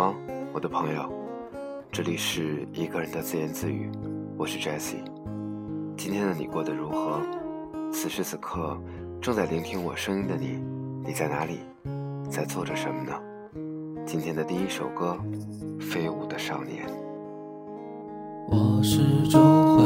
吗，我的朋友？这里是一个人的自言自语，我是 Jessie。今天的你过得如何？此时此刻正在聆听我声音的你，你在哪里？在做着什么呢？今天的第一首歌《飞舞的少年》。我始终怀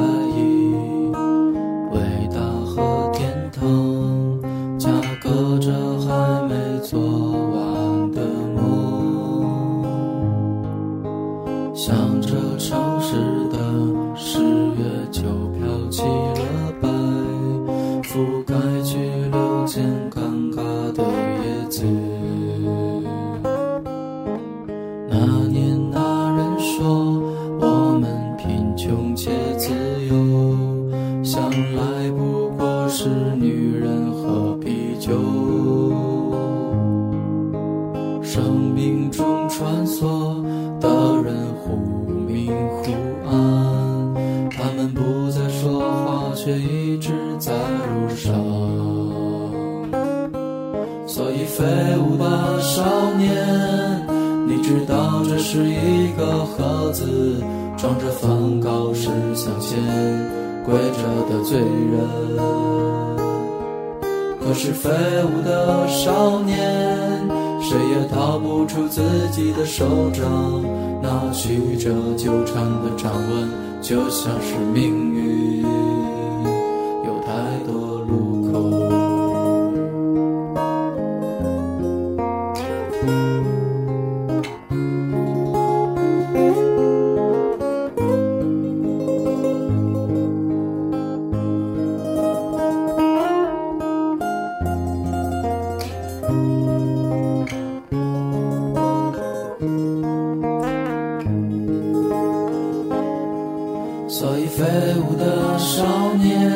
和啤酒。生命中穿梭的人忽明忽暗，他们不再说话，却一直在路上。所以飞舞的少年，你知道这是一个盒子，装着梵高石像前跪着的罪人。可是飞舞的少年，谁也逃不出自己的手掌，那曲折纠缠的掌纹，就像是命运，舞的少年，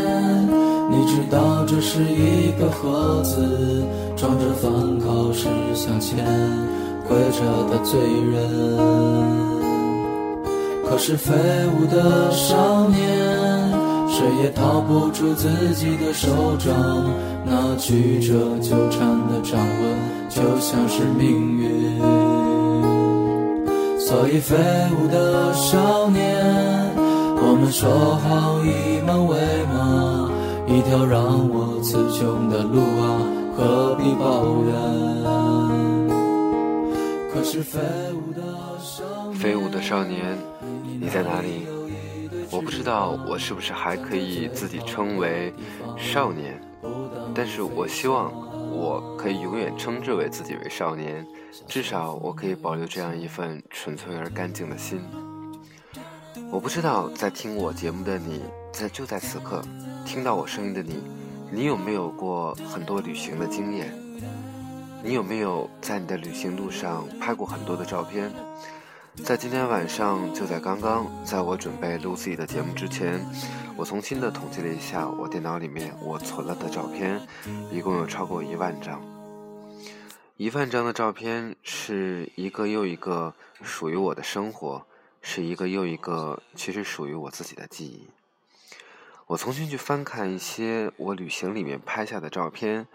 你知道这是一个盒子，装着梵高石像前跪着的罪人。可是，飞舞的少年，谁也逃不出自己的手掌，那曲折纠缠的掌纹，就像是命运。所以，飞舞的少年。们说好以梦为马，一条让我词穷的路啊，何必抱怨？可是飞舞的少年，你在哪里？我不知道我是不是还可以自己称为少年，但是我希望我可以永远称之为自己为少年，至少我可以保留这样一份纯粹而干净的心。我不知道在听我节目的你，在就在此刻听到我声音的你，你有没有过很多旅行的经验？你有没有在你的旅行路上拍过很多的照片？在今天晚上，就在刚刚，在我准备录自己的节目之前，我重新的统计了一下我电脑里面我存了的照片，一共有超过一万张。一万张的照片是一个又一个属于我的生活。是一个又一个其实属于我自己的记忆。我重新去翻看一些我旅行里面拍下的照片，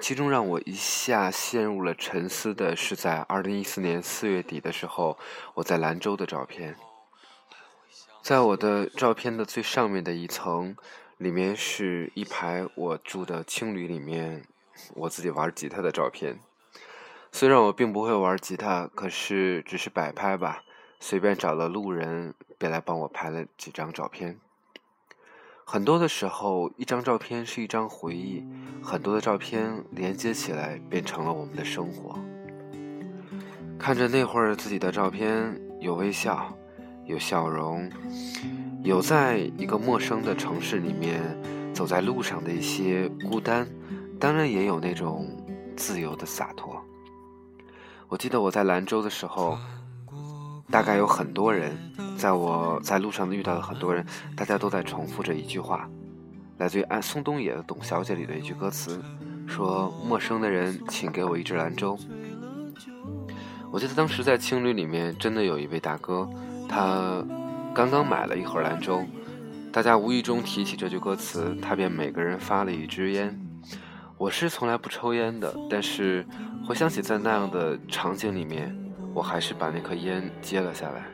其中让我一下陷入了沉思的是，在二零一四年四月底的时候，我在兰州的照片。在我的照片的最上面的一层，里面是一排我住的青旅里面我自己玩吉他的照片。虽然我并不会玩吉他，可是只是摆拍吧。随便找了路人，便来帮我拍了几张照片。很多的时候，一张照片是一张回忆，很多的照片连接起来，变成了我们的生活。看着那会儿自己的照片，有微笑，有笑容，有在一个陌生的城市里面走在路上的一些孤单，当然也有那种自由的洒脱。我记得我在兰州的时候。大概有很多人，在我在路上遇到的很多人，大家都在重复着一句话，来自于安松东野的《董小姐》里的一句歌词，说：“陌生的人，请给我一支兰州。”我记得当时在青旅里面，真的有一位大哥，他刚刚买了一盒兰州，大家无意中提起这句歌词，他便每个人发了一支烟。我是从来不抽烟的，但是回想起在那样的场景里面。我还是把那颗烟接了下来。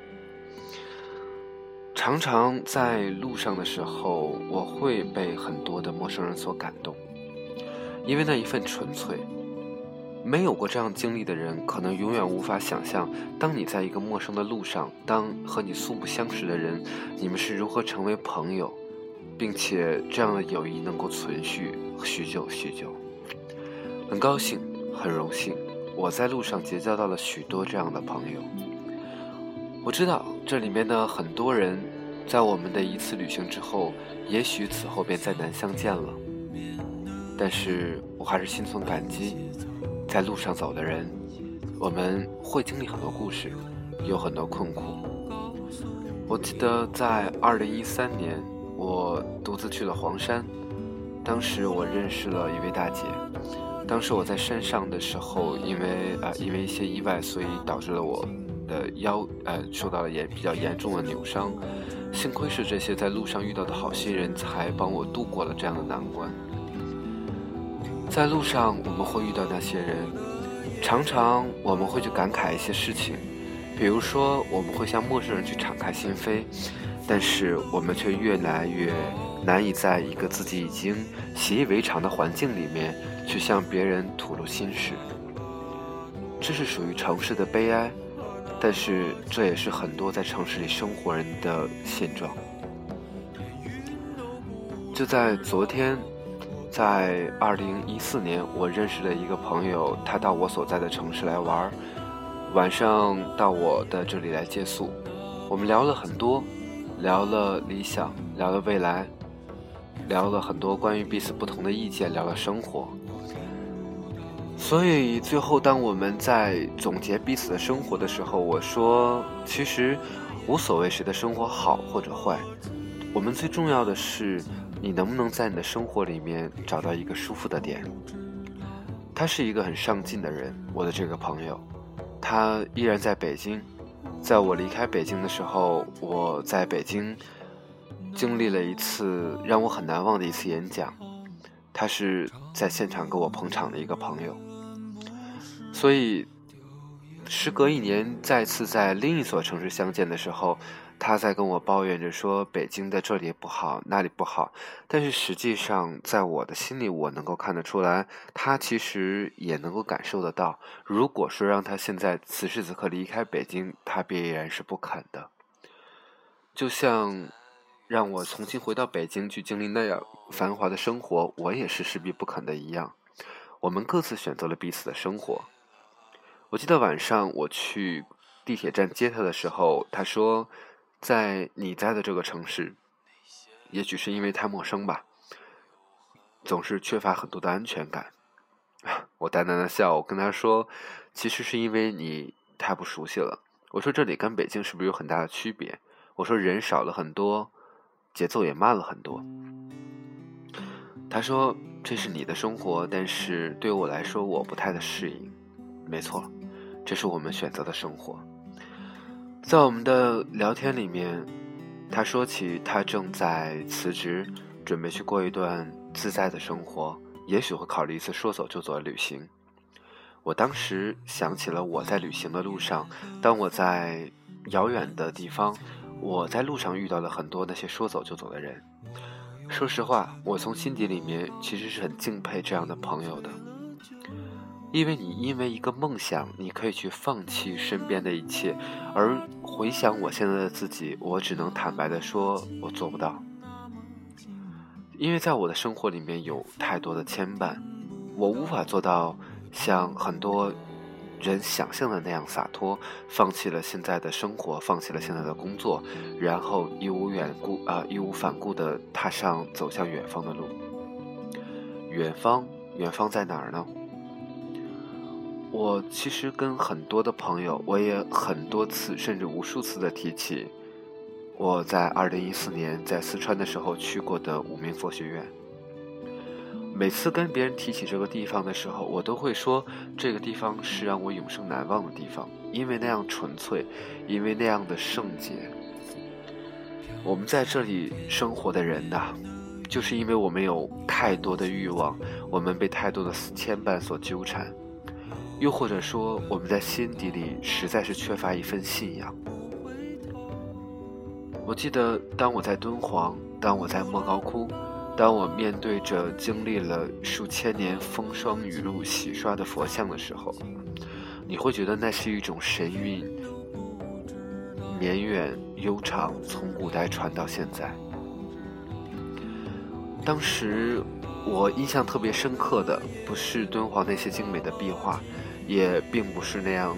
常常在路上的时候，我会被很多的陌生人所感动，因为那一份纯粹。没有过这样经历的人，可能永远无法想象，当你在一个陌生的路上，当和你素不相识的人，你们是如何成为朋友，并且这样的友谊能够存续许久许久。很高兴，很荣幸，我在路上结交到了许多这样的朋友。我知道这里面的很多人，在我们的一次旅行之后，也许此后便再难相见了。但是我还是心存感激。在路上走的人，我们会经历很多故事，有很多困苦。我记得在二零一三年，我独自去了黄山，当时我认识了一位大姐。当时我在山上的时候，因为呃因为一些意外，所以导致了我的腰呃受到了严比较严重的扭伤。幸亏是这些在路上遇到的好心人才帮我度过了这样的难关。在路上，我们会遇到那些人，常常我们会去感慨一些事情，比如说我们会向陌生人去敞开心扉，但是我们却越来越难以在一个自己已经习以为常的环境里面去向别人吐露心事。这是属于城市的悲哀，但是这也是很多在城市里生活人的现状。就在昨天。在二零一四年，我认识了一个朋友，他到我所在的城市来玩，晚上到我的这里来借宿。我们聊了很多，聊了理想，聊了未来，聊了很多关于彼此不同的意见，聊了生活。所以最后，当我们在总结彼此的生活的时候，我说，其实无所谓谁的生活好或者坏，我们最重要的是。你能不能在你的生活里面找到一个舒服的点？他是一个很上进的人，我的这个朋友，他依然在北京。在我离开北京的时候，我在北京经历了一次让我很难忘的一次演讲。他是在现场给我捧场的一个朋友，所以时隔一年再次在另一所城市相见的时候。他在跟我抱怨着说：“北京的这里不好，那里不好。”但是实际上，在我的心里，我能够看得出来，他其实也能够感受得到。如果说让他现在此时此刻离开北京，他必然是不肯的。就像让我重新回到北京去经历那样繁华的生活，我也是势必不肯的一样。我们各自选择了彼此的生活。我记得晚上我去地铁站接他的时候，他说。在你在的这个城市，也许是因为太陌生吧，总是缺乏很多的安全感。我淡淡的笑，我跟他说：“其实是因为你太不熟悉了。”我说：“这里跟北京是不是有很大的区别？”我说：“人少了很多，节奏也慢了很多。”他说：“这是你的生活，但是对我来说，我不太的适应。”没错，这是我们选择的生活。在我们的聊天里面，他说起他正在辞职，准备去过一段自在的生活，也许会考虑一次说走就走的旅行。我当时想起了我在旅行的路上，当我在遥远的地方，我在路上遇到了很多那些说走就走的人。说实话，我从心底里面其实是很敬佩这样的朋友的。因为你因为一个梦想，你可以去放弃身边的一切，而回想我现在的自己，我只能坦白的说，我做不到。因为在我的生活里面有太多的牵绊，我无法做到像很多人想象的那样洒脱，放弃了现在的生活，放弃了现在的工作，然后义无远顾啊，义无反顾的踏上走向远方的路。远方，远方在哪儿呢？我其实跟很多的朋友，我也很多次甚至无数次的提起我在二零一四年在四川的时候去过的五明佛学院。每次跟别人提起这个地方的时候，我都会说这个地方是让我永生难忘的地方，因为那样纯粹，因为那样的圣洁。我们在这里生活的人呐，就是因为我们有太多的欲望，我们被太多的牵绊所纠缠。又或者说，我们在心底里实在是缺乏一份信仰。我记得，当我在敦煌，当我在莫高窟，当我面对着经历了数千年风霜雨露洗刷的佛像的时候，你会觉得那是一种神韵，绵远悠长，从古代传到现在。当时我印象特别深刻的，不是敦煌那些精美的壁画，也并不是那样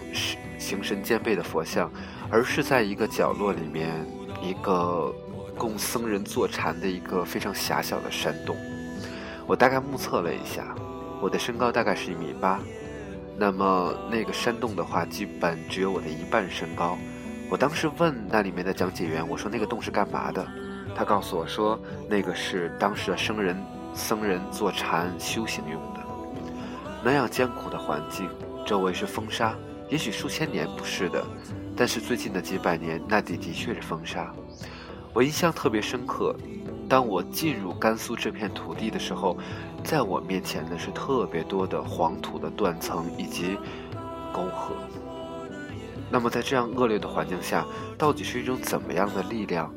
形神兼备的佛像，而是在一个角落里面。一个供僧人坐禅的一个非常狭小的山洞，我大概目测了一下，我的身高大概是一米八，那么那个山洞的话，基本只有我的一半身高。我当时问那里面的讲解员，我说那个洞是干嘛的？他告诉我说，那个是当时的僧人僧人坐禅修行用的。那样艰苦的环境，周围是风沙，也许数千年不是的。但是最近的几百年，那里的确是风沙。我印象特别深刻，当我进入甘肃这片土地的时候，在我面前的是特别多的黄土的断层以及沟壑。那么在这样恶劣的环境下，到底是一种怎么样的力量，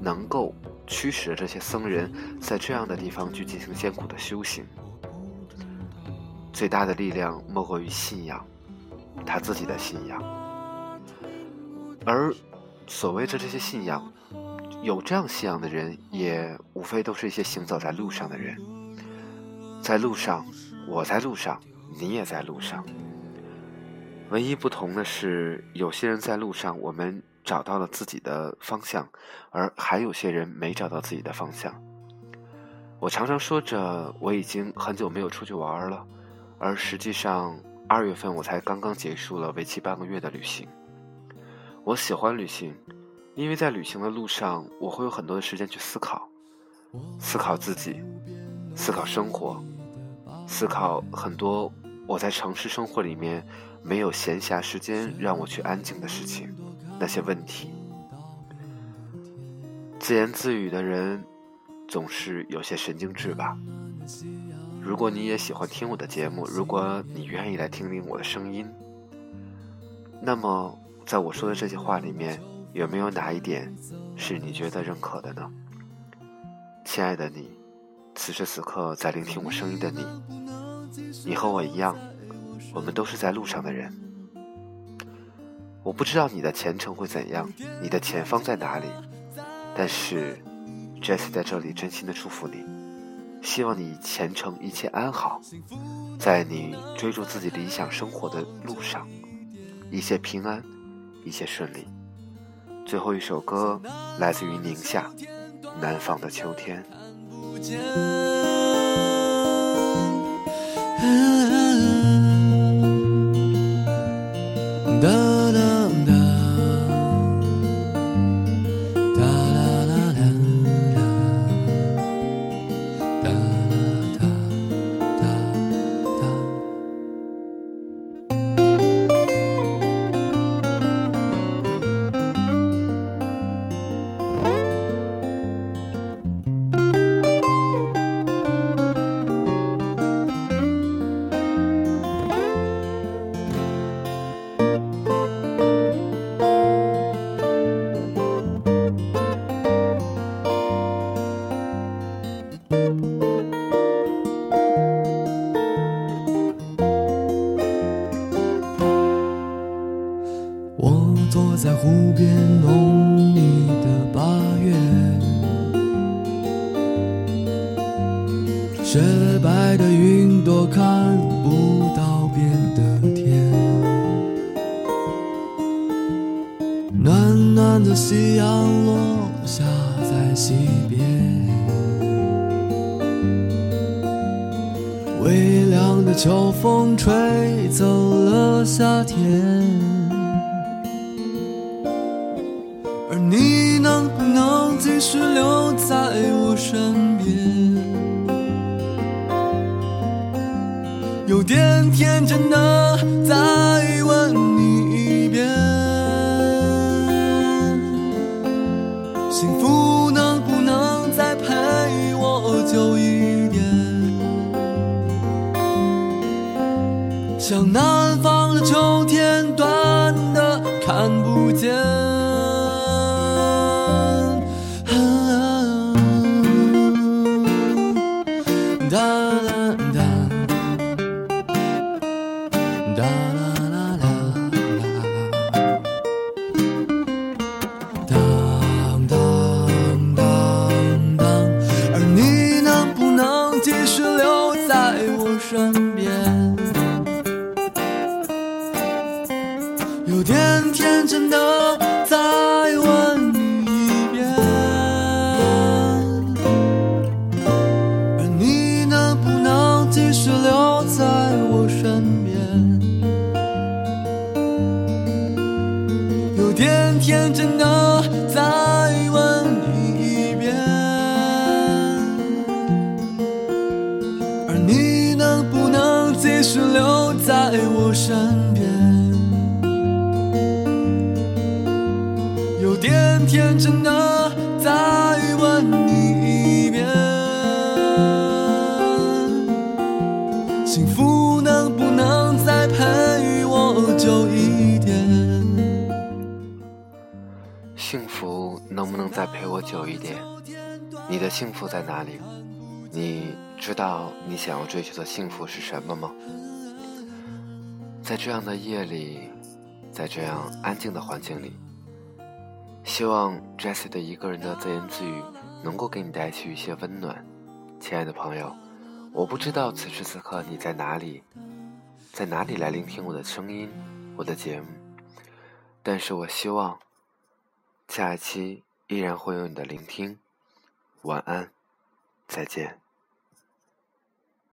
能够驱使这些僧人在这样的地方去进行艰苦的修行？最大的力量莫过于信仰，他自己的信仰。而所谓的这些信仰，有这样信仰的人，也无非都是一些行走在路上的人。在路上，我在路上，你也在路上。唯一不同的是，有些人在路上，我们找到了自己的方向，而还有些人没找到自己的方向。我常常说着我已经很久没有出去玩了，而实际上二月份我才刚刚结束了为期半个月的旅行。我喜欢旅行，因为在旅行的路上，我会有很多的时间去思考，思考自己，思考生活，思考很多我在城市生活里面没有闲暇时间让我去安静的事情，那些问题。自言自语的人总是有些神经质吧？如果你也喜欢听我的节目，如果你愿意来听听我的声音，那么。在我说的这些话里面，有没有哪一点是你觉得认可的呢？亲爱的你，此时此刻在聆听我声音的你，你和我一样，我们都是在路上的人。我不知道你的前程会怎样，你的前方在哪里，但是 Jess 在这里真心的祝福你，希望你前程一切安好，在你追逐自己理想生活的路上，一切平安。一切顺利。最后一首歌来自于宁夏，南方的秋天。暖暖的夕阳落下在西边，微凉的秋风吹走了夏天，而你能不能继续留在我身边？有点天真的，在我久一点。你的幸福在哪里？你知道你想要追求的幸福是什么吗？在这样的夜里，在这样安静的环境里，希望 Jessie 的一个人的自言自语能够给你带去一些温暖，亲爱的朋友。我不知道此时此刻你在哪里，在哪里来聆听我的声音，我的节目。但是我希望，下一期依然会有你的聆听。晚安，再见。